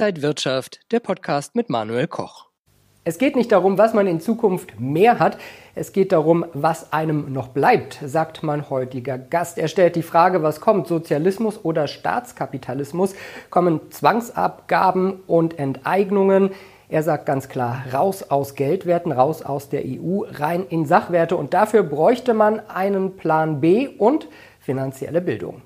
Inside Wirtschaft, der Podcast mit Manuel Koch. Es geht nicht darum, was man in Zukunft mehr hat, es geht darum, was einem noch bleibt, sagt mein heutiger Gast. Er stellt die Frage, was kommt, Sozialismus oder Staatskapitalismus? Kommen Zwangsabgaben und Enteignungen? Er sagt ganz klar, raus aus Geldwerten, raus aus der EU, rein in Sachwerte. Und dafür bräuchte man einen Plan B und finanzielle Bildung.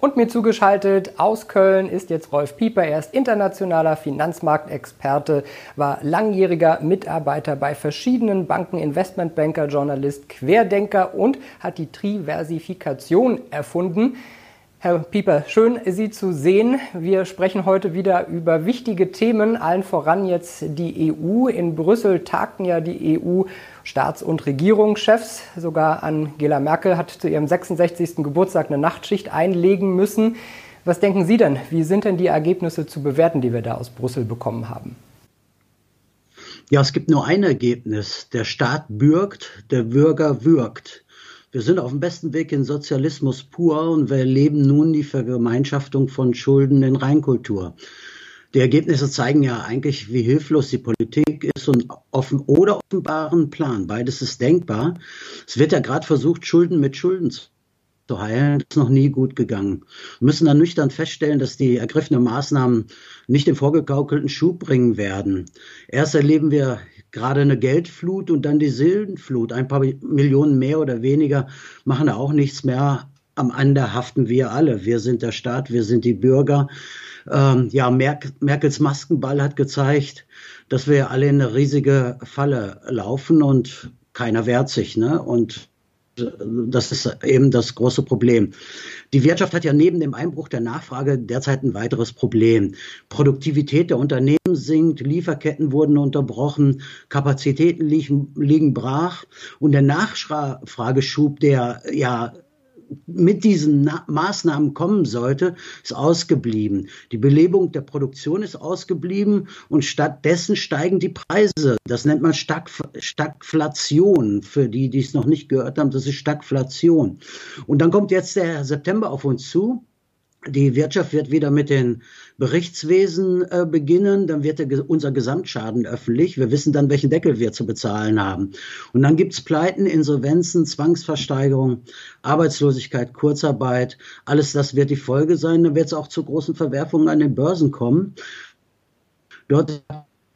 Und mir zugeschaltet aus Köln ist jetzt Rolf Pieper. Er ist internationaler Finanzmarktexperte, war langjähriger Mitarbeiter bei verschiedenen Banken, Investmentbanker, Journalist, Querdenker und hat die Triversifikation erfunden. Herr Pieper, schön, Sie zu sehen. Wir sprechen heute wieder über wichtige Themen, allen voran jetzt die EU. In Brüssel tagten ja die EU-Staats- und Regierungschefs. Sogar Angela Merkel hat zu ihrem 66. Geburtstag eine Nachtschicht einlegen müssen. Was denken Sie denn? Wie sind denn die Ergebnisse zu bewerten, die wir da aus Brüssel bekommen haben? Ja, es gibt nur ein Ergebnis. Der Staat bürgt, der Bürger würgt. Wir sind auf dem besten Weg in Sozialismus pur und wir erleben nun die Vergemeinschaftung von Schulden in Reinkultur. Die Ergebnisse zeigen ja eigentlich, wie hilflos die Politik ist und offen oder offenbaren Plan. Beides ist denkbar. Es wird ja gerade versucht, Schulden mit Schulden zu zu heilen, ist noch nie gut gegangen. Wir müssen dann nüchtern feststellen, dass die ergriffenen Maßnahmen nicht den vorgegaukelten Schub bringen werden. Erst erleben wir gerade eine Geldflut und dann die Silbenflut. Ein paar Millionen mehr oder weniger machen da auch nichts mehr. Am Ende haften wir alle. Wir sind der Staat, wir sind die Bürger. Ähm, ja, Merk Merkels Maskenball hat gezeigt, dass wir alle in eine riesige Falle laufen und keiner wehrt sich. Ne? Und das ist eben das große Problem. Die Wirtschaft hat ja neben dem Einbruch der Nachfrage derzeit ein weiteres Problem. Produktivität der Unternehmen sinkt, Lieferketten wurden unterbrochen, Kapazitäten liegen, liegen brach und der Nachfrageschub, der ja mit diesen Na Maßnahmen kommen sollte, ist ausgeblieben. Die Belebung der Produktion ist ausgeblieben und stattdessen steigen die Preise. Das nennt man Stagf Stagflation. Für die, die es noch nicht gehört haben, das ist Stagflation. Und dann kommt jetzt der September auf uns zu. Die Wirtschaft wird wieder mit den Berichtswesen äh, beginnen, dann wird der, unser Gesamtschaden öffentlich. Wir wissen dann, welchen Deckel wir zu bezahlen haben. Und dann gibt's Pleiten, Insolvenzen, Zwangsversteigerung, Arbeitslosigkeit, Kurzarbeit. Alles das wird die Folge sein. Dann wird es auch zu großen Verwerfungen an den Börsen kommen. Dort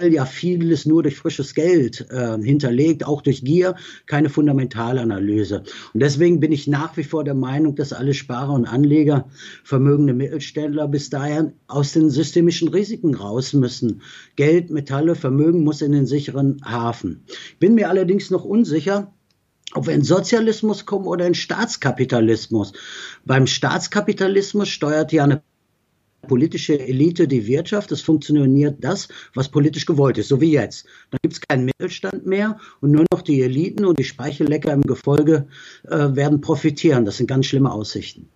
ja vieles nur durch frisches Geld äh, hinterlegt, auch durch Gier, keine Fundamentalanalyse. Und deswegen bin ich nach wie vor der Meinung, dass alle Sparer und Anleger, vermögende Mittelständler bis dahin aus den systemischen Risiken raus müssen. Geld, Metalle, Vermögen muss in den sicheren Hafen. Bin mir allerdings noch unsicher, ob wir in Sozialismus kommen oder in Staatskapitalismus. Beim Staatskapitalismus steuert ja eine politische Elite die Wirtschaft, es funktioniert das, was politisch gewollt ist, so wie jetzt. Dann gibt es keinen Mittelstand mehr und nur noch die Eliten und die Speichellecker im Gefolge äh, werden profitieren. Das sind ganz schlimme Aussichten.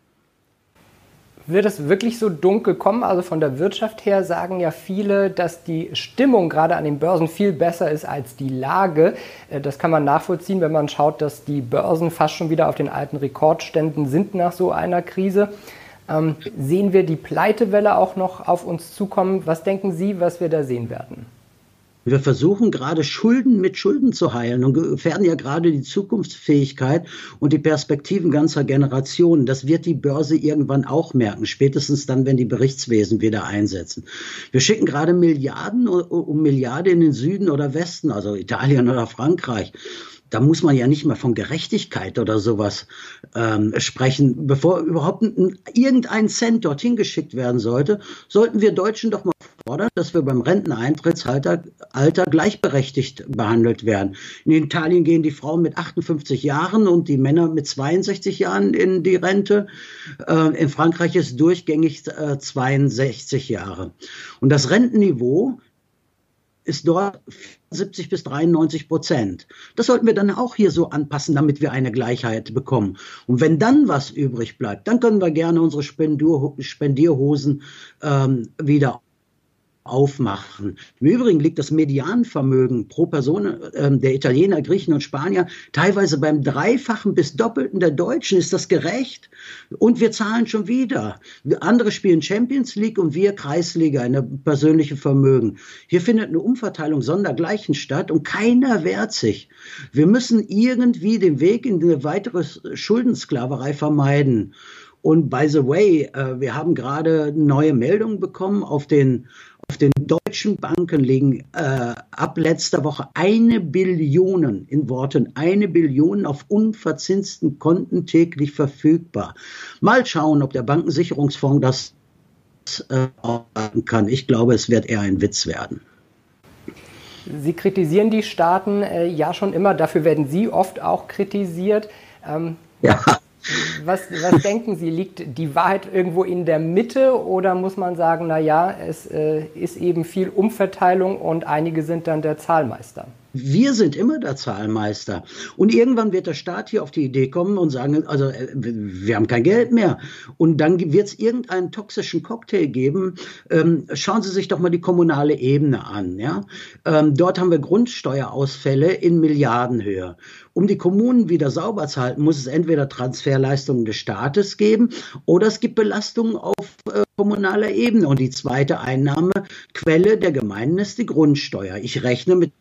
Wird es wirklich so dunkel kommen? Also von der Wirtschaft her sagen ja viele, dass die Stimmung gerade an den Börsen viel besser ist als die Lage. Äh, das kann man nachvollziehen, wenn man schaut, dass die Börsen fast schon wieder auf den alten Rekordständen sind nach so einer Krise. Ähm, sehen wir die Pleitewelle auch noch auf uns zukommen? Was denken Sie, was wir da sehen werden? Wir versuchen gerade Schulden mit Schulden zu heilen und gefährden ja gerade die Zukunftsfähigkeit und die Perspektiven ganzer Generationen. Das wird die Börse irgendwann auch merken, spätestens dann, wenn die Berichtswesen wieder einsetzen. Wir schicken gerade Milliarden um Milliarden in den Süden oder Westen, also Italien oder Frankreich da muss man ja nicht mehr von Gerechtigkeit oder sowas ähm, sprechen. Bevor überhaupt ein, irgendein Cent dorthin geschickt werden sollte, sollten wir Deutschen doch mal fordern, dass wir beim Renteneintrittsalter Alter gleichberechtigt behandelt werden. In Italien gehen die Frauen mit 58 Jahren und die Männer mit 62 Jahren in die Rente. Äh, in Frankreich ist durchgängig äh, 62 Jahre. Und das Rentenniveau ist dort 70 bis 93 Prozent. Das sollten wir dann auch hier so anpassen, damit wir eine Gleichheit bekommen. Und wenn dann was übrig bleibt, dann können wir gerne unsere Spendierhosen ähm, wieder aufmachen. Im Übrigen liegt das Medianvermögen pro Person äh, der Italiener, Griechen und Spanier teilweise beim Dreifachen bis Doppelten der Deutschen. Ist das gerecht? Und wir zahlen schon wieder. Andere spielen Champions League und wir Kreisliga, eine persönliche Vermögen. Hier findet eine Umverteilung sondergleichen statt und keiner wehrt sich. Wir müssen irgendwie den Weg in eine weitere Schuldensklaverei vermeiden. Und by the way, äh, wir haben gerade neue Meldungen bekommen auf den deutschen Banken liegen äh, ab letzter Woche eine Billion, in Worten eine Billion auf unverzinsten Konten täglich verfügbar. Mal schauen, ob der Bankensicherungsfonds das äh, kann. Ich glaube, es wird eher ein Witz werden. Sie kritisieren die Staaten äh, ja schon immer, dafür werden Sie oft auch kritisiert. Ähm, ja. Was, was denken Sie, liegt die Wahrheit irgendwo in der Mitte oder muss man sagen, naja, es äh, ist eben viel Umverteilung und einige sind dann der Zahlmeister? Wir sind immer der Zahlmeister. Und irgendwann wird der Staat hier auf die Idee kommen und sagen, also äh, wir haben kein Geld mehr. Und dann wird es irgendeinen toxischen Cocktail geben. Ähm, schauen Sie sich doch mal die kommunale Ebene an. Ja? Ähm, dort haben wir Grundsteuerausfälle in Milliardenhöhe. Um die Kommunen wieder sauber zu halten, muss es entweder Transferleistungen des Staates geben oder es gibt Belastungen auf äh, kommunaler Ebene. Und die zweite Einnahmequelle der Gemeinden ist die Grundsteuer. Ich rechne mit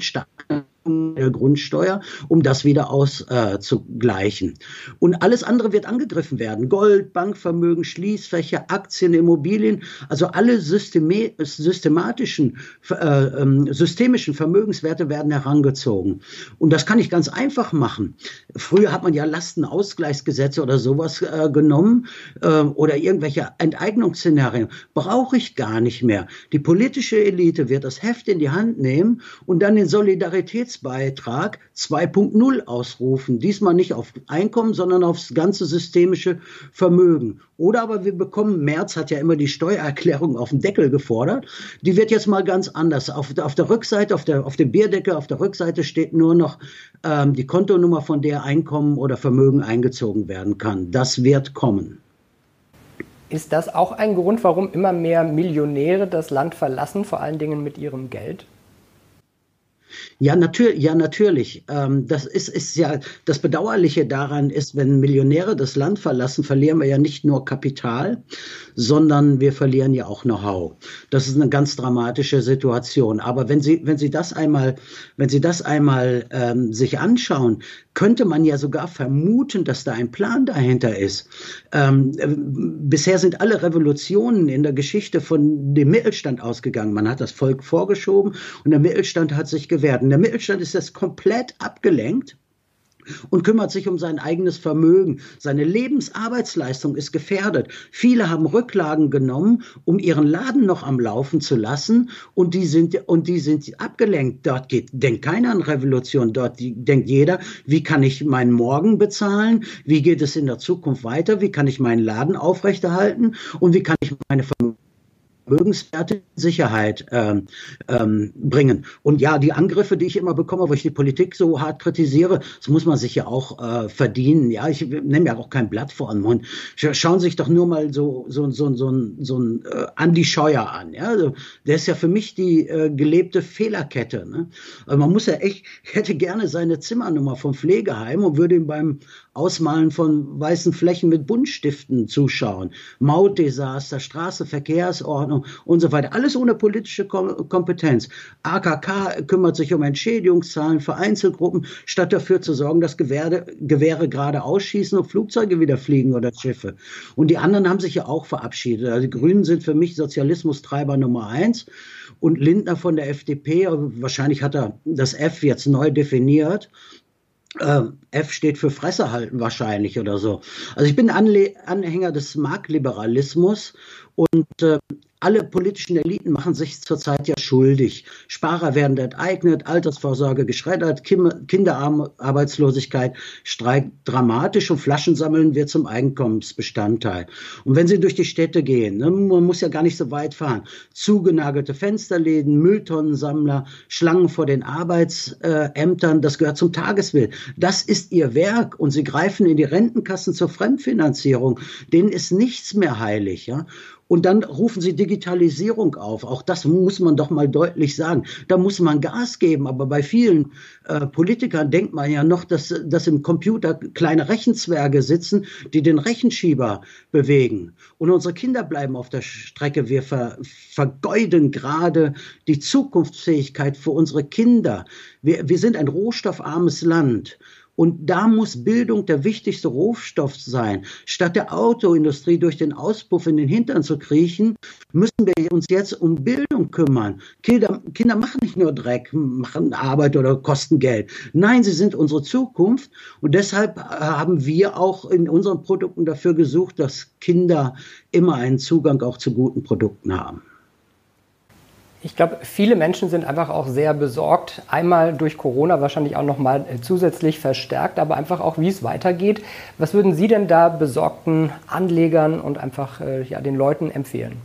starken der Grundsteuer, um das wieder auszugleichen. Äh, und alles andere wird angegriffen werden. Gold, Bankvermögen, Schließfächer, Aktien, Immobilien, also alle systematischen, äh, äh, systemischen Vermögenswerte werden herangezogen. Und das kann ich ganz einfach machen. Früher hat man ja Lastenausgleichsgesetze oder sowas äh, genommen äh, oder irgendwelche Enteignungsszenarien. Brauche ich gar nicht mehr. Die politische Elite wird das Heft in die Hand nehmen und dann den Solidaritäts Qualitätsbeitrag 2.0 ausrufen. Diesmal nicht auf Einkommen, sondern aufs ganze systemische Vermögen. Oder aber wir bekommen, Merz hat ja immer die Steuererklärung auf den Deckel gefordert. Die wird jetzt mal ganz anders. Auf, auf der Rückseite, auf, der, auf dem Bierdeckel, auf der Rückseite steht nur noch ähm, die Kontonummer, von der Einkommen oder Vermögen eingezogen werden kann. Das wird kommen. Ist das auch ein Grund, warum immer mehr Millionäre das Land verlassen, vor allen Dingen mit ihrem Geld? Ja, natürlich, ja, natürlich. Ähm, das ist, ist ja, das Bedauerliche daran ist, wenn Millionäre das Land verlassen, verlieren wir ja nicht nur Kapital, sondern wir verlieren ja auch Know-how. Das ist eine ganz dramatische Situation. Aber wenn Sie, wenn Sie das einmal, wenn Sie das einmal ähm, sich anschauen, könnte man ja sogar vermuten, dass da ein Plan dahinter ist. Ähm, äh, bisher sind alle Revolutionen in der Geschichte von dem Mittelstand ausgegangen. Man hat das Volk vorgeschoben und der Mittelstand hat sich gewehrt. Und der Mittelstand ist das komplett abgelenkt und kümmert sich um sein eigenes Vermögen. Seine Lebensarbeitsleistung ist gefährdet. Viele haben Rücklagen genommen, um ihren Laden noch am Laufen zu lassen und die sind, und die sind abgelenkt. Dort geht, denkt keiner an Revolution. Dort denkt jeder, wie kann ich meinen Morgen bezahlen? Wie geht es in der Zukunft weiter? Wie kann ich meinen Laden aufrechterhalten? Und wie kann ich meine Vermögen Vermögenswerte Sicherheit ähm, ähm, bringen. Und ja, die Angriffe, die ich immer bekomme, wo ich die Politik so hart kritisiere, das muss man sich ja auch äh, verdienen. Ja, ich nehme ja auch kein Blatt vor den Mund. Schauen Sie sich doch nur mal so so so so, so, ein äh, Andi Scheuer an. Ja, also, der ist ja für mich die äh, gelebte Fehlerkette. Ne? Also man muss ja echt, ich hätte gerne seine Zimmernummer vom Pflegeheim und würde ihm beim Ausmalen von weißen Flächen mit Buntstiften zuschauen. Mautdesaster, Straße, Verkehrsordnung und so weiter. Alles ohne politische Kompetenz. AKK kümmert sich um Entschädigungszahlen für Einzelgruppen, statt dafür zu sorgen, dass Gewehre, Gewehre gerade ausschießen und Flugzeuge wieder fliegen oder Schiffe. Und die anderen haben sich ja auch verabschiedet. Also die Grünen sind für mich Sozialismustreiber Nummer eins. Und Lindner von der FDP, wahrscheinlich hat er das F jetzt neu definiert, F steht für Fresse halten wahrscheinlich oder so. Also ich bin Anle Anhänger des Marktliberalismus und äh, alle politischen Eliten machen sich zurzeit ja schuldig. Sparer werden enteignet, Altersvorsorge geschreddert, Kinderarbeitslosigkeit streikt dramatisch und Flaschensammeln wird zum Einkommensbestandteil. Und wenn Sie durch die Städte gehen, ne, man muss ja gar nicht so weit fahren, zugenagelte Fensterläden, Mülltonnensammler, Schlangen vor den Arbeitsämtern, das gehört zum Tagesbild. Das ist Ihr Werk und Sie greifen in die Rentenkassen zur Fremdfinanzierung. Denen ist nichts mehr heilig. Ja? Und dann rufen sie Digitalisierung auf. Auch das muss man doch mal deutlich sagen. Da muss man Gas geben. Aber bei vielen äh, Politikern denkt man ja noch, dass, dass im Computer kleine Rechenzwerge sitzen, die den Rechenschieber bewegen. Und unsere Kinder bleiben auf der Strecke. Wir ver, vergeuden gerade die Zukunftsfähigkeit für unsere Kinder. Wir, wir sind ein rohstoffarmes Land. Und da muss Bildung der wichtigste Rohstoff sein. Statt der Autoindustrie durch den Auspuff in den Hintern zu kriechen, müssen wir uns jetzt um Bildung kümmern. Kinder, Kinder machen nicht nur Dreck, machen Arbeit oder kosten Geld. Nein, sie sind unsere Zukunft. Und deshalb haben wir auch in unseren Produkten dafür gesucht, dass Kinder immer einen Zugang auch zu guten Produkten haben. Ich glaube, viele Menschen sind einfach auch sehr besorgt. Einmal durch Corona wahrscheinlich auch nochmal äh, zusätzlich verstärkt, aber einfach auch, wie es weitergeht. Was würden Sie denn da besorgten Anlegern und einfach äh, ja, den Leuten empfehlen?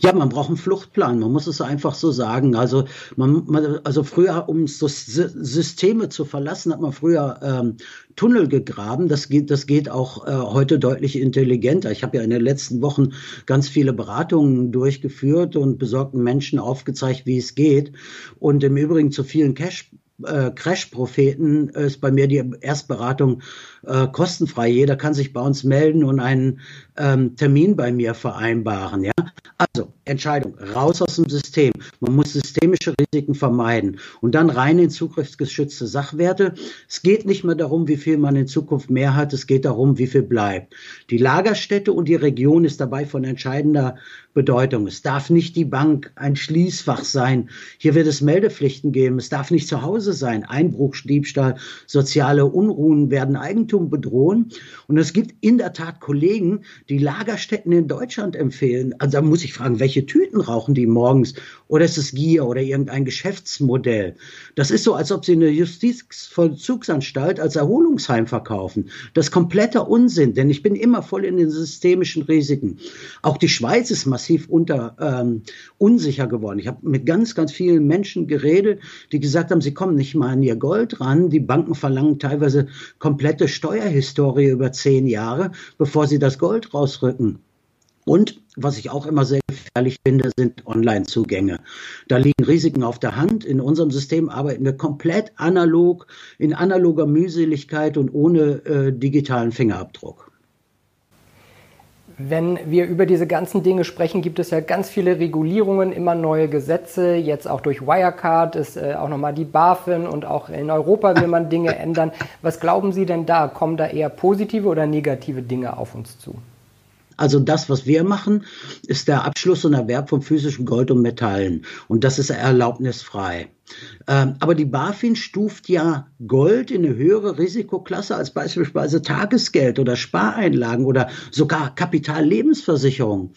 Ja, man braucht einen Fluchtplan, man muss es einfach so sagen. Also, man, man, also früher, um so Systeme zu verlassen, hat man früher ähm, Tunnel gegraben. Das geht, das geht auch äh, heute deutlich intelligenter. Ich habe ja in den letzten Wochen ganz viele Beratungen durchgeführt und besorgten Menschen aufgezeigt, wie es geht. Und im Übrigen zu vielen Cash äh, Crash-Propheten ist bei mir die Erstberatung äh, kostenfrei. Jeder kann sich bei uns melden und einen ähm, Termin bei mir vereinbaren. Ja? Also Entscheidung, raus aus dem System. Man muss systemische Risiken vermeiden und dann rein in zugriffsgeschützte Sachwerte. Es geht nicht mehr darum, wie viel man in Zukunft mehr hat, es geht darum, wie viel bleibt. Die Lagerstätte und die Region ist dabei von entscheidender Bedeutung. Es darf nicht die Bank ein Schließfach sein. Hier wird es Meldepflichten geben. Es darf nicht zu Hause sein. Einbruch, Diebstahl, soziale Unruhen werden Eigentum bedrohen. Und es gibt in der Tat Kollegen, die Lagerstätten in Deutschland empfehlen. Also da muss ich fragen, welche Tüten rauchen die morgens? Oder ist es Gier oder irgendein Geschäftsmodell? Das ist so, als ob sie eine Justizvollzugsanstalt als Erholungsheim verkaufen. Das ist kompletter Unsinn, denn ich bin immer voll in den systemischen Risiken. Auch die Schweiz ist massiv unter ähm, unsicher geworden. Ich habe mit ganz, ganz vielen Menschen geredet, die gesagt haben, sie kommen nicht mal an ihr Gold ran. Die Banken verlangen teilweise komplette Steuerhistorie über zehn Jahre, bevor sie das Gold rausrücken. Und was ich auch immer sehr gefährlich finde, sind Online-Zugänge. Da liegen Risiken auf der Hand. In unserem System arbeiten wir komplett analog, in analoger Mühseligkeit und ohne äh, digitalen Fingerabdruck. Wenn wir über diese ganzen Dinge sprechen, gibt es ja ganz viele Regulierungen, immer neue Gesetze. Jetzt auch durch Wirecard ist äh, auch nochmal die BaFin und auch in Europa will man Dinge ändern. Was glauben Sie denn da? Kommen da eher positive oder negative Dinge auf uns zu? Also das, was wir machen, ist der Abschluss und Erwerb von physischem Gold und Metallen. Und das ist erlaubnisfrei. Ähm, aber die BaFin stuft ja Gold in eine höhere Risikoklasse als beispielsweise Tagesgeld oder Spareinlagen oder sogar Kapitallebensversicherung.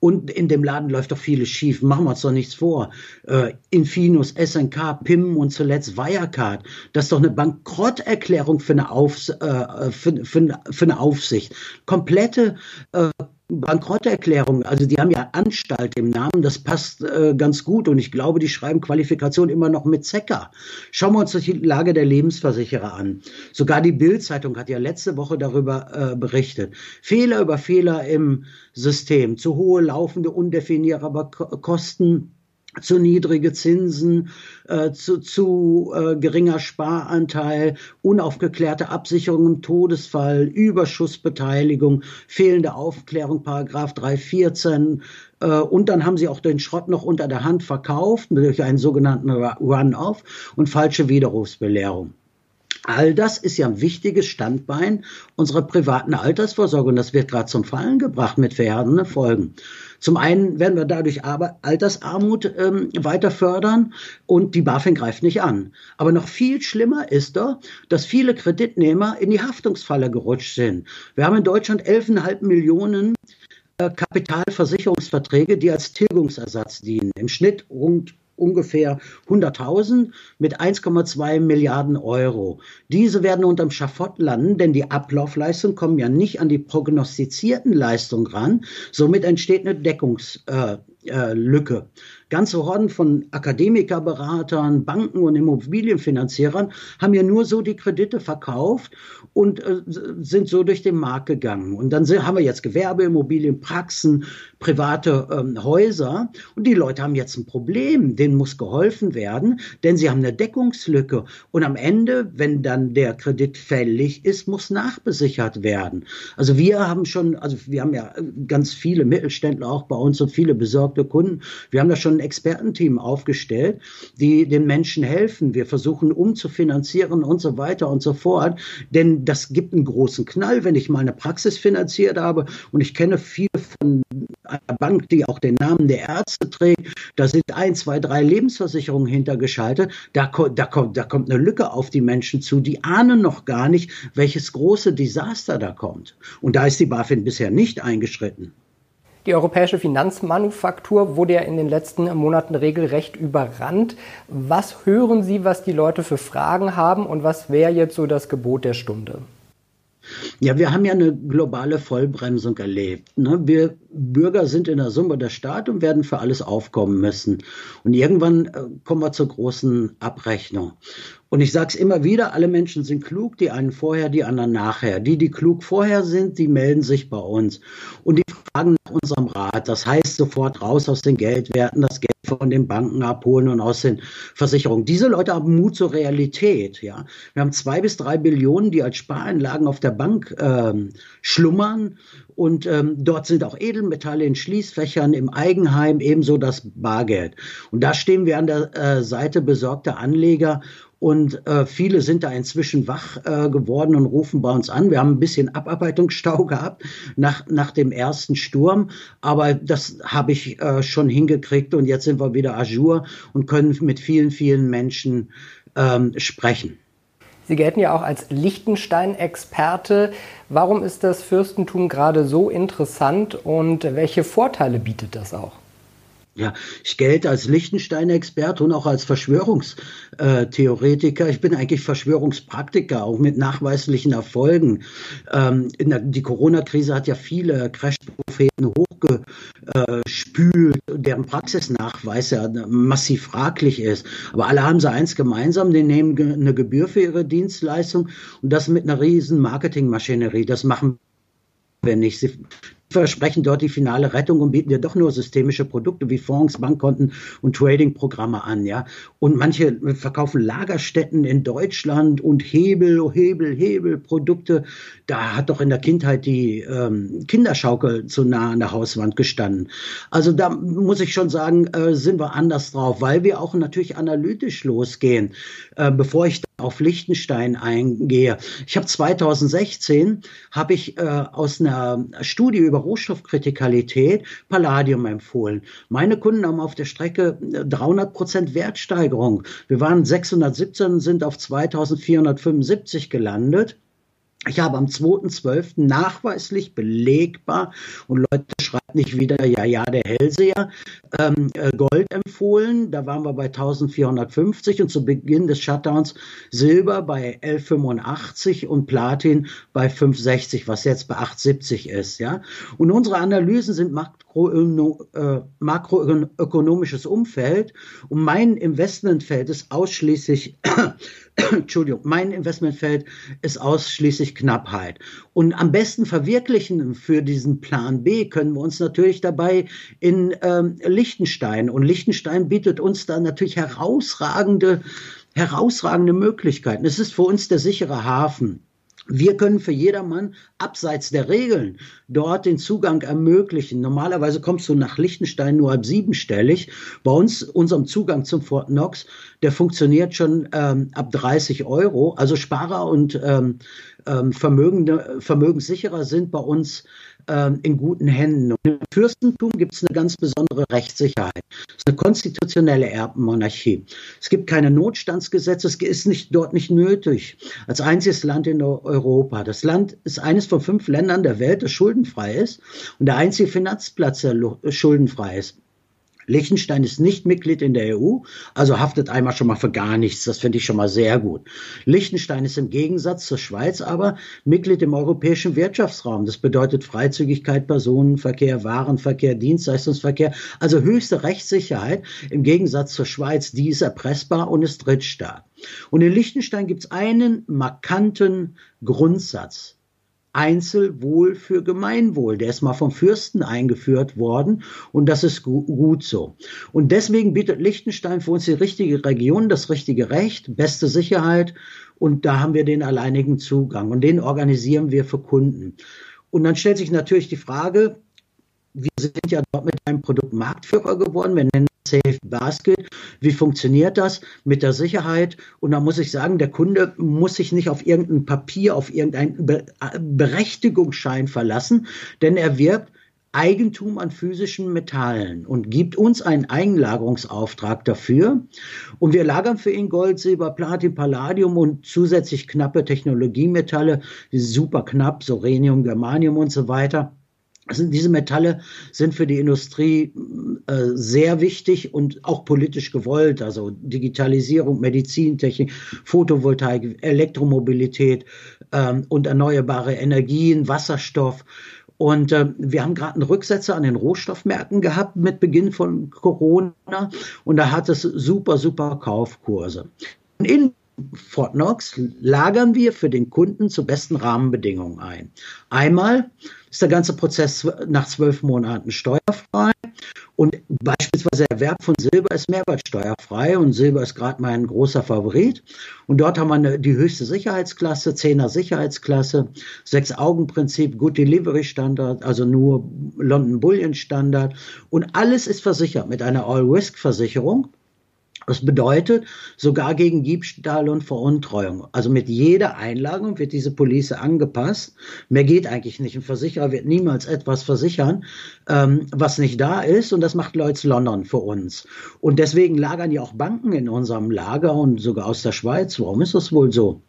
Und in dem Laden läuft doch vieles schief. Machen wir uns doch nichts vor. Äh, Infinus, SNK, PIM und zuletzt Wirecard. Das ist doch eine Bankrotterklärung für eine, Aufs äh, für, für, für eine Aufsicht. Komplette äh, Bankrotterklärung, also die haben ja Anstalt im Namen, das passt äh, ganz gut und ich glaube, die schreiben Qualifikation immer noch mit Zecker. Schauen wir uns die Lage der Lebensversicherer an. Sogar die Bild-Zeitung hat ja letzte Woche darüber äh, berichtet. Fehler über Fehler im System, zu hohe laufende, undefinierbare Kosten zu niedrige Zinsen, äh, zu, zu äh, geringer Sparanteil, unaufgeklärte Absicherung im Todesfall, Überschussbeteiligung, fehlende Aufklärung, Paragraph 314. Äh, und dann haben sie auch den Schrott noch unter der Hand verkauft durch einen sogenannten Run-off und falsche Widerrufsbelehrung. All das ist ja ein wichtiges Standbein unserer privaten Altersvorsorge und das wird gerade zum Fallen gebracht mit verheerenden Folgen. Zum einen werden wir dadurch Altersarmut ähm, weiter fördern und die BaFin greift nicht an. Aber noch viel schlimmer ist doch, dass viele Kreditnehmer in die Haftungsfalle gerutscht sind. Wir haben in Deutschland 11,5 Millionen äh, Kapitalversicherungsverträge, die als Tilgungsersatz dienen. Im Schnitt rund ungefähr 100.000 mit 1,2 Milliarden Euro. Diese werden unterm Schafott landen, denn die Ablaufleistungen kommen ja nicht an die prognostizierten Leistungen ran. Somit entsteht eine Deckungslücke. Äh, äh, Ganze Horden von Akademikerberatern, Banken und Immobilienfinanzierern haben ja nur so die Kredite verkauft und äh, sind so durch den Markt gegangen. Und dann sind, haben wir jetzt Gewerbeimmobilien, Praxen, private ähm, Häuser und die Leute haben jetzt ein Problem, denen muss geholfen werden, denn sie haben eine Deckungslücke und am Ende, wenn dann der Kredit fällig ist, muss nachbesichert werden. Also wir haben schon, also wir haben ja ganz viele Mittelständler auch bei uns und viele besorgte Kunden. Wir haben da schon ein Expertenteam aufgestellt, die den Menschen helfen. Wir versuchen umzufinanzieren und so weiter und so fort, denn das gibt einen großen Knall, wenn ich mal eine Praxis finanziert habe und ich kenne viele von einer Bank, die auch den Namen der Ärzte trägt. Da sind ein, zwei, drei Lebensversicherungen hintergeschaltet. Da, da, kommt, da kommt eine Lücke auf die Menschen zu. Die ahnen noch gar nicht, welches große Desaster da kommt. Und da ist die BaFin bisher nicht eingeschritten. Die europäische Finanzmanufaktur wurde ja in den letzten Monaten regelrecht überrannt. Was hören Sie, was die Leute für Fragen haben und was wäre jetzt so das Gebot der Stunde? Ja, wir haben ja eine globale Vollbremsung erlebt. Ne? Wir Bürger sind in der Summe der Staat und werden für alles aufkommen müssen. Und irgendwann äh, kommen wir zur großen Abrechnung. Und ich sage es immer wieder, alle Menschen sind klug, die einen vorher, die anderen nachher. Die, die klug vorher sind, die melden sich bei uns. Und die fragen nach unserem Rat. Das heißt sofort raus aus den Geldwerten, das Geld von den Banken abholen und aus den Versicherungen. Diese Leute haben Mut zur Realität. Ja, Wir haben zwei bis drei Billionen, die als Spareinlagen auf der Bank ähm, schlummern. Und ähm, dort sind auch Edelmetalle in Schließfächern, im Eigenheim, ebenso das Bargeld. Und da stehen wir an der äh, Seite besorgter Anleger und äh, viele sind da inzwischen wach äh, geworden und rufen bei uns an. Wir haben ein bisschen Abarbeitungsstau gehabt nach, nach dem ersten Sturm, aber das habe ich äh, schon hingekriegt und jetzt sind wir wieder ajour und können mit vielen, vielen Menschen ähm, sprechen. Sie gelten ja auch als Liechtenstein-Experte. Warum ist das Fürstentum gerade so interessant und welche Vorteile bietet das auch? Ja, ich gelte als Lichtenstein-Experte und auch als Verschwörungstheoretiker. Ich bin eigentlich Verschwörungspraktiker, auch mit nachweislichen Erfolgen. Ähm, der, die Corona-Krise hat ja viele Crash-Propheten hochgespült, deren Praxisnachweis ja massiv fraglich ist. Aber alle haben sie eins gemeinsam, die nehmen eine Gebühr für ihre Dienstleistung und das mit einer riesen Marketingmaschinerie. Das machen wir nicht. Sie versprechen dort die finale Rettung und bieten dir doch nur systemische Produkte wie Fonds, Bankkonten und Trading-Programme an, ja. Und manche verkaufen Lagerstätten in Deutschland und Hebel, Hebel, Hebel, Produkte. Da hat doch in der Kindheit die ähm, Kinderschaukel zu nah an der Hauswand gestanden. Also da muss ich schon sagen, äh, sind wir anders drauf, weil wir auch natürlich analytisch losgehen. Äh, bevor ich auf Liechtenstein eingehe. Ich habe 2016 habe ich äh, aus einer Studie über Rohstoffkritikalität Palladium empfohlen. Meine Kunden haben auf der Strecke 300 äh, Prozent Wertsteigerung. Wir waren 617 sind auf 2475 gelandet. Ich habe am 2.12. nachweislich belegbar und Leute schreiben nicht wieder, ja, ja, der Hellseher, ähm, äh, Gold empfohlen. Da waren wir bei 1450 und zu Beginn des Shutdowns Silber bei 1185 und Platin bei 560, was jetzt bei 870 ist, ja. Und unsere Analysen sind äh, makroökonomisches Umfeld und mein Investmentfeld ist ausschließlich Entschuldigung, mein Investmentfeld ist ausschließlich Knappheit. Und am besten verwirklichen für diesen Plan B können wir uns natürlich dabei in ähm, Liechtenstein. Und Liechtenstein bietet uns da natürlich herausragende, herausragende Möglichkeiten. Es ist für uns der sichere Hafen. Wir können für jedermann abseits der Regeln dort den Zugang ermöglichen. Normalerweise kommst du nach Liechtenstein nur halb siebenstellig. Bei uns, unserem Zugang zum Fort Knox, der funktioniert schon ähm, ab 30 Euro. Also Sparer und ähm, ähm, Vermögende, Vermögenssicherer sind bei uns ähm, in guten Händen. Und Im Fürstentum gibt es eine ganz besondere Rechtssicherheit. Es ist eine konstitutionelle Erbenmonarchie. Es gibt keine Notstandsgesetze, es ist nicht, dort nicht nötig. Als einziges Land in Europa. Das Land ist eines von fünf Ländern der Welt, das schuldenfrei ist und der einzige Finanzplatz, der schuldenfrei ist. Liechtenstein ist nicht Mitglied in der EU, also haftet einmal schon mal für gar nichts. Das finde ich schon mal sehr gut. Liechtenstein ist im Gegensatz zur Schweiz aber Mitglied im europäischen Wirtschaftsraum. Das bedeutet Freizügigkeit, Personenverkehr, Warenverkehr, Dienstleistungsverkehr, also höchste Rechtssicherheit im Gegensatz zur Schweiz. Die ist erpressbar und ist Drittstaat. Und in Liechtenstein gibt es einen markanten Grundsatz. Einzelwohl für Gemeinwohl. Der ist mal vom Fürsten eingeführt worden und das ist gut so. Und deswegen bietet Liechtenstein für uns die richtige Region, das richtige Recht, beste Sicherheit und da haben wir den alleinigen Zugang und den organisieren wir für Kunden. Und dann stellt sich natürlich die Frage, wir sind ja dort mit einem Produkt Marktführer geworden. Wir nennen Safe Basket. Wie funktioniert das mit der Sicherheit? Und da muss ich sagen, der Kunde muss sich nicht auf irgendein Papier, auf irgendeinen Be Berechtigungsschein verlassen, denn er wirbt Eigentum an physischen Metallen und gibt uns einen Einlagerungsauftrag dafür. Und wir lagern für ihn Gold, Silber, Platin, Palladium und zusätzlich knappe Technologiemetalle, super knapp, Sorenium, Germanium und so weiter. Also diese Metalle sind für die Industrie äh, sehr wichtig und auch politisch gewollt. Also Digitalisierung, Medizintechnik, Photovoltaik, Elektromobilität ähm, und erneuerbare Energien, Wasserstoff. Und äh, wir haben gerade einen Rücksetzer an den Rohstoffmärkten gehabt mit Beginn von Corona. Und da hat es super, super Kaufkurse. Und in Fort Knox lagern wir für den Kunden zu besten Rahmenbedingungen ein. Einmal ist der ganze Prozess nach zwölf Monaten steuerfrei und beispielsweise der Erwerb von Silber ist mehrwertsteuerfrei und Silber ist gerade mein großer Favorit. Und dort haben wir eine, die höchste Sicherheitsklasse, 10er Sicherheitsklasse, Sechs-Augen-Prinzip, Good Delivery Standard, also nur London Bullion Standard und alles ist versichert mit einer All-Risk-Versicherung. Das bedeutet sogar gegen Diebstahl und Veruntreuung. Also mit jeder Einlagung wird diese Police angepasst. Mehr geht eigentlich nicht. Ein Versicherer wird niemals etwas versichern, ähm, was nicht da ist. Und das macht Lloyds London für uns. Und deswegen lagern ja auch Banken in unserem Lager und sogar aus der Schweiz. Warum ist das wohl so?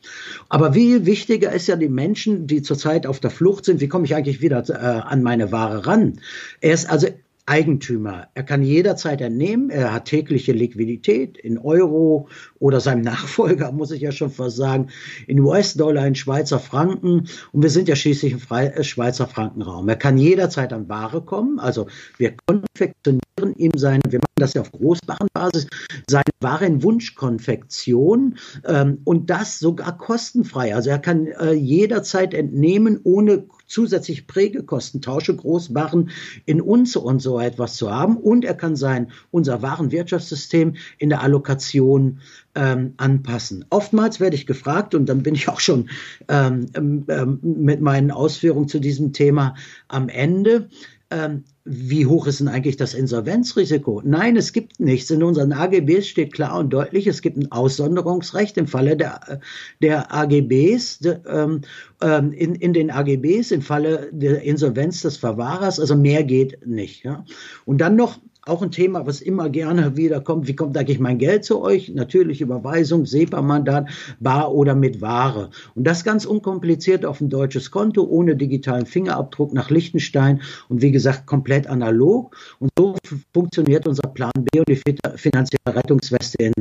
Aber viel wichtiger ist ja die Menschen, die zurzeit auf der Flucht sind. Wie komme ich eigentlich wieder äh, an meine Ware ran? Er ist also Eigentümer. Er kann jederzeit entnehmen, er hat tägliche Liquidität in Euro oder seinem Nachfolger, muss ich ja schon fast sagen, in US-Dollar, in Schweizer Franken. Und wir sind ja schließlich im äh, Schweizer Frankenraum. Er kann jederzeit an Ware kommen. Also wir konfektionieren ihm seine, wir machen das ja auf Großwarenbasis, seine Ware in Wunschkonfektion ähm, und das sogar kostenfrei. Also er kann äh, jederzeit entnehmen, ohne zusätzlich Prägekosten, Tausche Großwaren in uns und so etwas zu haben. Und er kann sein, unser Warenwirtschaftssystem in der Allokation ähm, anpassen. Oftmals werde ich gefragt, und dann bin ich auch schon ähm, ähm, mit meinen Ausführungen zu diesem Thema am Ende, ähm, wie hoch ist denn eigentlich das Insolvenzrisiko? Nein, es gibt nichts. In unseren AGBs steht klar und deutlich, es gibt ein Aussonderungsrecht im Falle der, der AGBs, de, ähm, ähm, in, in den AGBs, im Falle der Insolvenz des Verwahrers. Also mehr geht nicht. Ja? Und dann noch auch ein Thema, was immer gerne wieder kommt. Wie kommt eigentlich mein Geld zu euch? Natürlich Überweisung, SEPA-Mandat, bar oder mit Ware. Und das ganz unkompliziert auf ein deutsches Konto, ohne digitalen Fingerabdruck nach Liechtenstein und wie gesagt komplett analog. Und so funktioniert unser Plan B und die finanzielle Rettungsweste in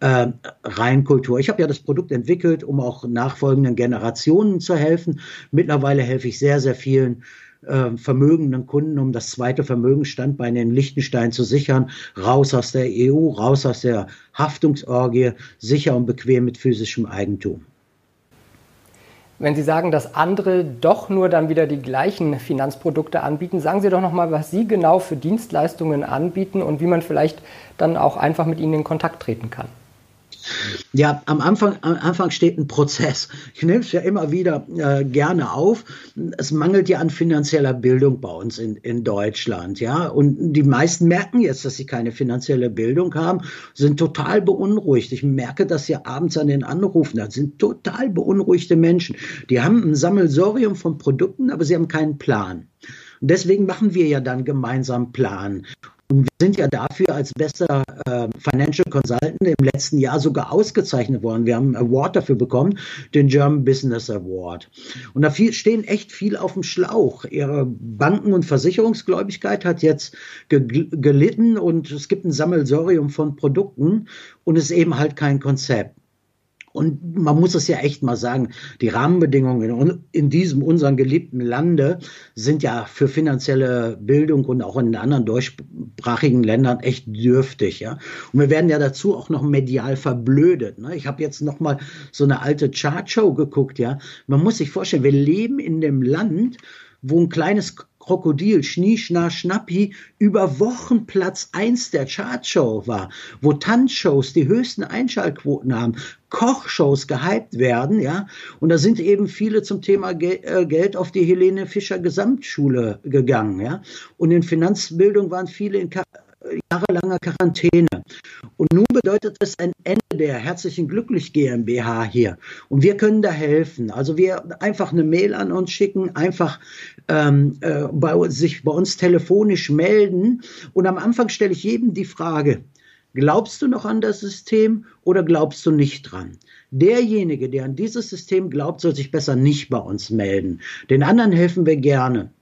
äh, Reinkultur. Ich habe ja das Produkt entwickelt, um auch nachfolgenden Generationen zu helfen. Mittlerweile helfe ich sehr, sehr vielen äh, vermögenden Kunden, um das zweite Vermögensstandbein in Liechtenstein zu sichern, raus aus der EU, raus aus der Haftungsorgie, sicher und bequem mit physischem Eigentum. Wenn Sie sagen, dass andere doch nur dann wieder die gleichen Finanzprodukte anbieten, sagen Sie doch nochmal, was Sie genau für Dienstleistungen anbieten und wie man vielleicht dann auch einfach mit Ihnen in Kontakt treten kann. Ja, am Anfang, am Anfang steht ein Prozess. Ich nehme es ja immer wieder äh, gerne auf. Es mangelt ja an finanzieller Bildung bei uns in, in Deutschland, ja. Und die meisten merken jetzt, dass sie keine finanzielle Bildung haben, sind total beunruhigt. Ich merke das ja abends an den Anrufen. Das sind total beunruhigte Menschen. Die haben ein Sammelsorium von Produkten, aber sie haben keinen Plan. Und deswegen machen wir ja dann gemeinsam Plan. Und wir sind ja dafür als bester äh, Financial Consultant im letzten Jahr sogar ausgezeichnet worden. Wir haben einen Award dafür bekommen, den German Business Award. Und da viel, stehen echt viel auf dem Schlauch. Ihre Banken- und Versicherungsgläubigkeit hat jetzt ge gelitten und es gibt ein Sammelsorium von Produkten und es ist eben halt kein Konzept. Und man muss es ja echt mal sagen, die Rahmenbedingungen in diesem unseren geliebten Lande sind ja für finanzielle Bildung und auch in anderen deutschsprachigen Ländern echt dürftig. Ja? Und wir werden ja dazu auch noch medial verblödet. Ne? Ich habe jetzt noch mal so eine alte Chartshow geguckt. Ja, Man muss sich vorstellen, wir leben in dem Land, wo ein kleines Krokodil, Schnie, Schna, Schnappi, über Wochen Platz 1 der Chartshow war, wo Tanzshows die höchsten Einschaltquoten haben, Kochshows gehypt werden, ja, und da sind eben viele zum Thema äh, Geld auf die Helene Fischer Gesamtschule gegangen, ja, und in Finanzbildung waren viele in jahrelanger Quarantäne. Und nun bedeutet es ein Ende der Herzlichen Glücklich GmbH hier. Und wir können da helfen. Also wir einfach eine Mail an uns schicken, einfach ähm, äh, bei, sich bei uns telefonisch melden. Und am Anfang stelle ich jedem die Frage, Glaubst du noch an das System oder glaubst du nicht dran? Derjenige, der an dieses System glaubt, soll sich besser nicht bei uns melden. Den anderen helfen wir gerne.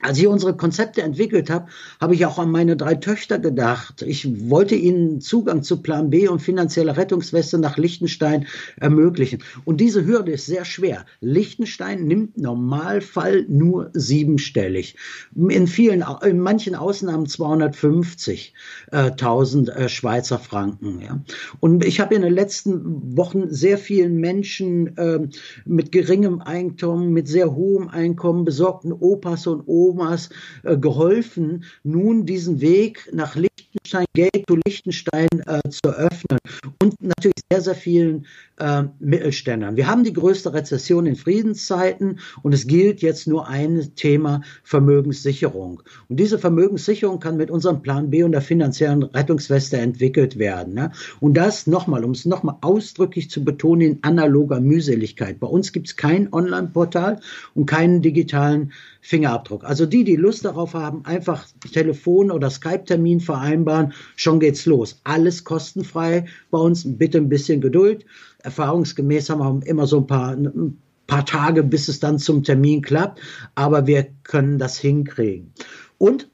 Als ich unsere Konzepte entwickelt habe, habe ich auch an meine drei Töchter gedacht. Ich wollte ihnen Zugang zu Plan B und finanzielle Rettungsweste nach Liechtenstein ermöglichen. Und diese Hürde ist sehr schwer. Liechtenstein nimmt Normalfall nur siebenstellig. In vielen, in manchen Ausnahmen 250.000 äh, Schweizer Franken. Ja. Und ich habe in den letzten Wochen sehr vielen Menschen äh, mit geringem Einkommen, mit sehr hohem Einkommen, besorgten Opas und Opas Omas äh, geholfen, nun diesen Weg nach Liechtenstein, Geld zu Liechtenstein äh, zu öffnen und natürlich sehr, sehr vielen äh, Mittelständern. Wir haben die größte Rezession in Friedenszeiten und es gilt jetzt nur ein Thema Vermögenssicherung. Und diese Vermögenssicherung kann mit unserem Plan B und der finanziellen Rettungsweste entwickelt werden. Ne? Und das nochmal, um es nochmal ausdrücklich zu betonen, in analoger Mühseligkeit. Bei uns gibt es kein Online-Portal und keinen digitalen Fingerabdruck. Also die, die Lust darauf haben, einfach Telefon- oder Skype-Termin vereinbaren, schon geht's los. Alles kostenfrei bei uns, bitte ein bisschen Geduld. Erfahrungsgemäß haben wir immer so ein paar, ein paar Tage, bis es dann zum Termin klappt, aber wir können das hinkriegen. Und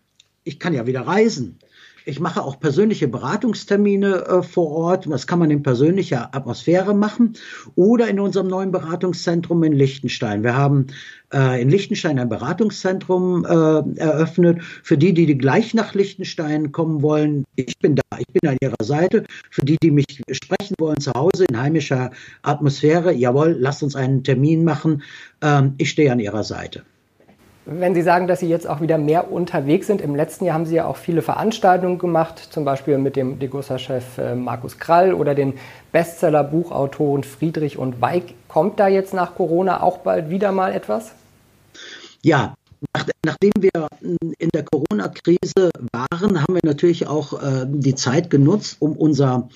ich kann ja wieder reisen. Ich mache auch persönliche Beratungstermine äh, vor Ort. Das kann man in persönlicher Atmosphäre machen oder in unserem neuen Beratungszentrum in Liechtenstein. Wir haben äh, in Liechtenstein ein Beratungszentrum äh, eröffnet. Für die, die gleich nach Liechtenstein kommen wollen, ich bin da, ich bin an ihrer Seite. Für die, die mich sprechen wollen zu Hause in heimischer Atmosphäre, jawohl, lasst uns einen Termin machen. Ähm, ich stehe an ihrer Seite. Wenn Sie sagen, dass Sie jetzt auch wieder mehr unterwegs sind, im letzten Jahr haben Sie ja auch viele Veranstaltungen gemacht, zum Beispiel mit dem Degussa-Chef äh, Markus Krall oder den Bestseller-Buchautoren Friedrich und Weig. Kommt da jetzt nach Corona auch bald wieder mal etwas? Ja, nach, nachdem wir in der Corona-Krise waren, haben wir natürlich auch äh, die Zeit genutzt, um unser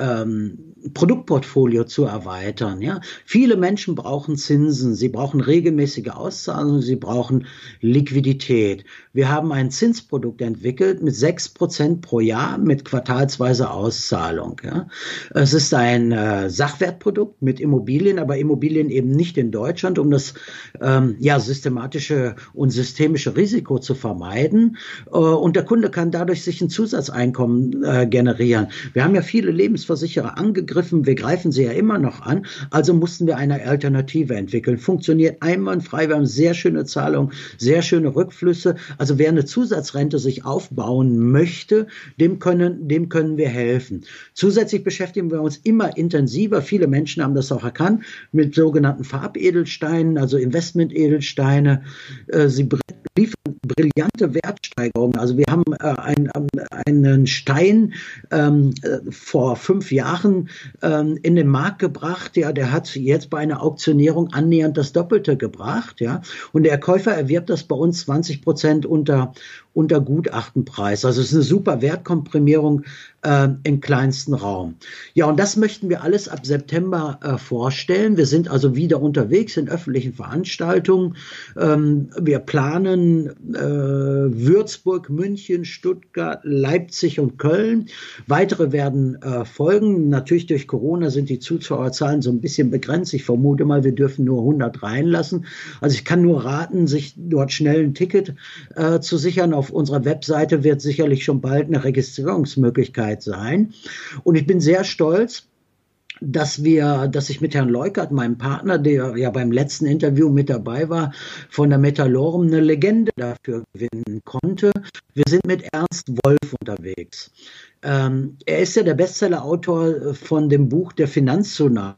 ähm, Produktportfolio zu erweitern. Ja? Viele Menschen brauchen Zinsen, sie brauchen regelmäßige Auszahlungen, sie brauchen Liquidität. Wir haben ein Zinsprodukt entwickelt mit sechs Prozent pro Jahr mit quartalsweise Auszahlung. Ja? Es ist ein äh, Sachwertprodukt mit Immobilien, aber Immobilien eben nicht in Deutschland, um das ähm, ja, systematische und systemische Risiko zu vermeiden. Äh, und der Kunde kann dadurch sich ein Zusatzeinkommen äh, generieren. Wir haben ja viele Lebensversicherer angegriffen, wir greifen sie ja immer noch an, also mussten wir eine Alternative entwickeln. Funktioniert einwandfrei, wir haben sehr schöne Zahlungen, sehr schöne Rückflüsse. Also wer eine Zusatzrente sich aufbauen möchte, dem können, dem können wir helfen. Zusätzlich beschäftigen wir uns immer intensiver, viele Menschen haben das auch erkannt, mit sogenannten Farbedelsteinen, also Investmentedelsteine. Äh, sie liefern brillante Wertsteigerungen. Also wir haben äh, ein, einen Stein ähm, äh, vor fünf Jahren ähm, in den Markt gebracht, ja, der hat jetzt bei einer Auktionierung annähernd das Doppelte gebracht, ja. Und der Käufer erwirbt das bei uns 20 Prozent unter, unter Gutachtenpreis. Also es ist eine super Wertkomprimierung äh, im kleinsten Raum. Ja, und das möchten wir alles ab September äh, vorstellen. Wir sind also wieder unterwegs in öffentlichen Veranstaltungen. Ähm, wir planen äh, Würzburg, München, Stuttgart, Leipzig und Köln. Weitere werden äh, folgen. Natürlich durch Corona sind die Zuschauerzahlen so ein bisschen begrenzt. Ich vermute mal, wir dürfen nur 100 reinlassen. Also ich kann nur raten, sich dort schnell ein Ticket äh, zu sichern. Auf unserer Webseite wird sicherlich schon bald eine Registrierungsmöglichkeit sein. Und ich bin sehr stolz, dass wir, dass ich mit Herrn Leukert, meinem Partner, der ja beim letzten Interview mit dabei war, von der Metallorum eine Legende dafür gewinnen konnte. Wir sind mit Ernst Wolf unterwegs. Ähm, er ist ja der Bestsellerautor von dem Buch Der Finanztsunami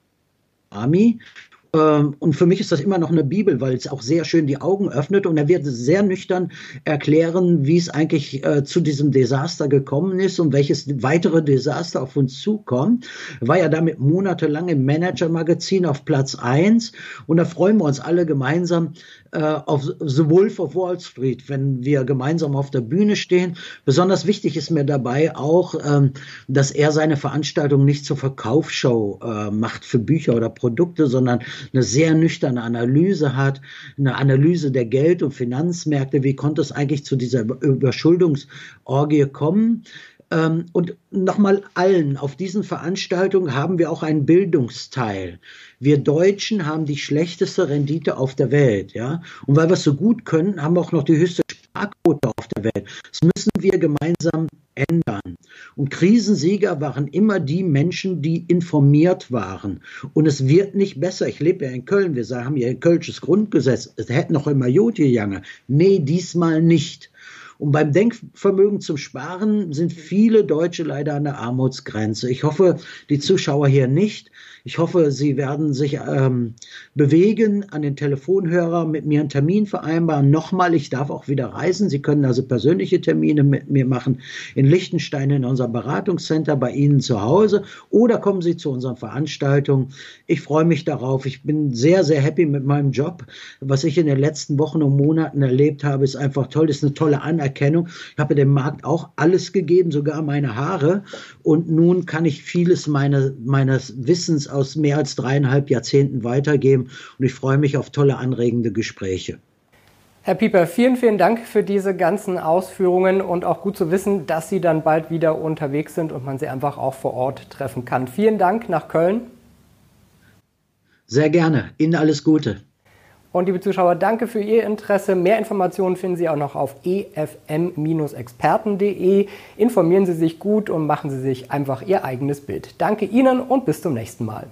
und für mich ist das immer noch eine Bibel, weil es auch sehr schön die Augen öffnet und er wird sehr nüchtern erklären, wie es eigentlich äh, zu diesem Desaster gekommen ist und welches weitere Desaster auf uns zukommt. War ja damit monatelang im Manager-Magazin auf Platz eins und da freuen wir uns alle gemeinsam auf The Wolf of Wall Street, wenn wir gemeinsam auf der Bühne stehen. Besonders wichtig ist mir dabei auch, ähm, dass er seine Veranstaltung nicht zur Verkaufsshow äh, macht für Bücher oder Produkte, sondern eine sehr nüchterne Analyse hat, eine Analyse der Geld- und Finanzmärkte. Wie konnte es eigentlich zu dieser Überschuldungsorgie kommen? Ähm, und nochmal allen, auf diesen Veranstaltungen haben wir auch einen Bildungsteil. Wir Deutschen haben die schlechteste Rendite auf der Welt, ja. Und weil wir es so gut können, haben wir auch noch die höchste Sparquote auf der Welt. Das müssen wir gemeinsam ändern. Und Krisensieger waren immer die Menschen, die informiert waren. Und es wird nicht besser. Ich lebe ja in Köln. Wir haben hier ein kölsches Grundgesetz. Es hätte noch immer Jod gegangen. Nee, diesmal nicht. Und beim Denkvermögen zum Sparen sind viele Deutsche leider an der Armutsgrenze. Ich hoffe, die Zuschauer hier nicht. Ich hoffe, Sie werden sich ähm, bewegen, an den Telefonhörer mit mir einen Termin vereinbaren. Nochmal, ich darf auch wieder reisen. Sie können also persönliche Termine mit mir machen in Liechtenstein in unserem Beratungscenter bei Ihnen zu Hause oder kommen Sie zu unseren Veranstaltungen. Ich freue mich darauf. Ich bin sehr, sehr happy mit meinem Job. Was ich in den letzten Wochen und Monaten erlebt habe, ist einfach toll. Das ist eine tolle Anerkennung. Ich habe dem Markt auch alles gegeben, sogar meine Haare. Und nun kann ich vieles meine, meines Wissens aus mehr als dreieinhalb Jahrzehnten weitergeben. Und ich freue mich auf tolle, anregende Gespräche. Herr Pieper, vielen, vielen Dank für diese ganzen Ausführungen und auch gut zu wissen, dass Sie dann bald wieder unterwegs sind und man Sie einfach auch vor Ort treffen kann. Vielen Dank nach Köln. Sehr gerne. Ihnen alles Gute. Und liebe Zuschauer, danke für Ihr Interesse. Mehr Informationen finden Sie auch noch auf efm-experten.de. Informieren Sie sich gut und machen Sie sich einfach Ihr eigenes Bild. Danke Ihnen und bis zum nächsten Mal.